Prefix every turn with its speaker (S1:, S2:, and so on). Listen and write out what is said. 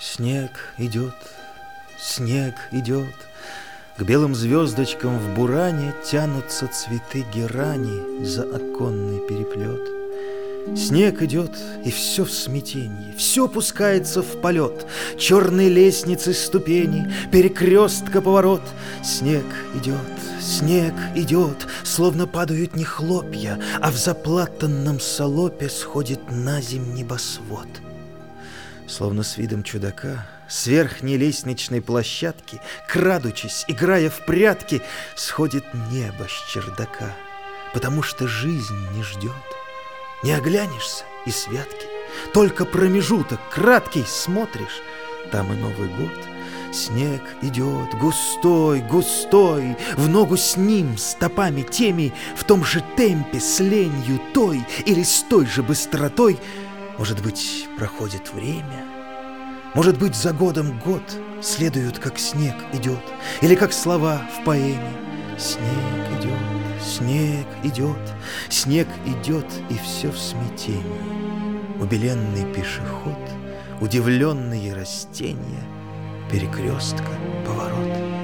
S1: Снег идет, снег идет, К белым звездочкам в буране Тянутся цветы герани За оконный переплет. Снег идет, и все в смятении, Все пускается в полет, Черные лестницы, ступени, Перекрестка, поворот. Снег идет, снег идет, Словно падают не хлопья, А в заплатанном салопе Сходит на зим небосвод. Словно с видом чудака, с верхней лестничной площадки, Крадучись, играя в прятки, Сходит небо с чердака, Потому что жизнь не ждет. Не оглянешься и святки, Только промежуток краткий смотришь, Там и Новый год. Снег идет густой, густой, В ногу с ним, стопами теми, В том же темпе, с ленью той Или с той же быстротой — может быть, проходит время? Может быть, за годом год следует, как снег идет, Или как слова в поэме. Снег идет, снег идет, снег идет, и все в смятении. Убеленный пешеход, удивленные растения, Перекрестка, поворот —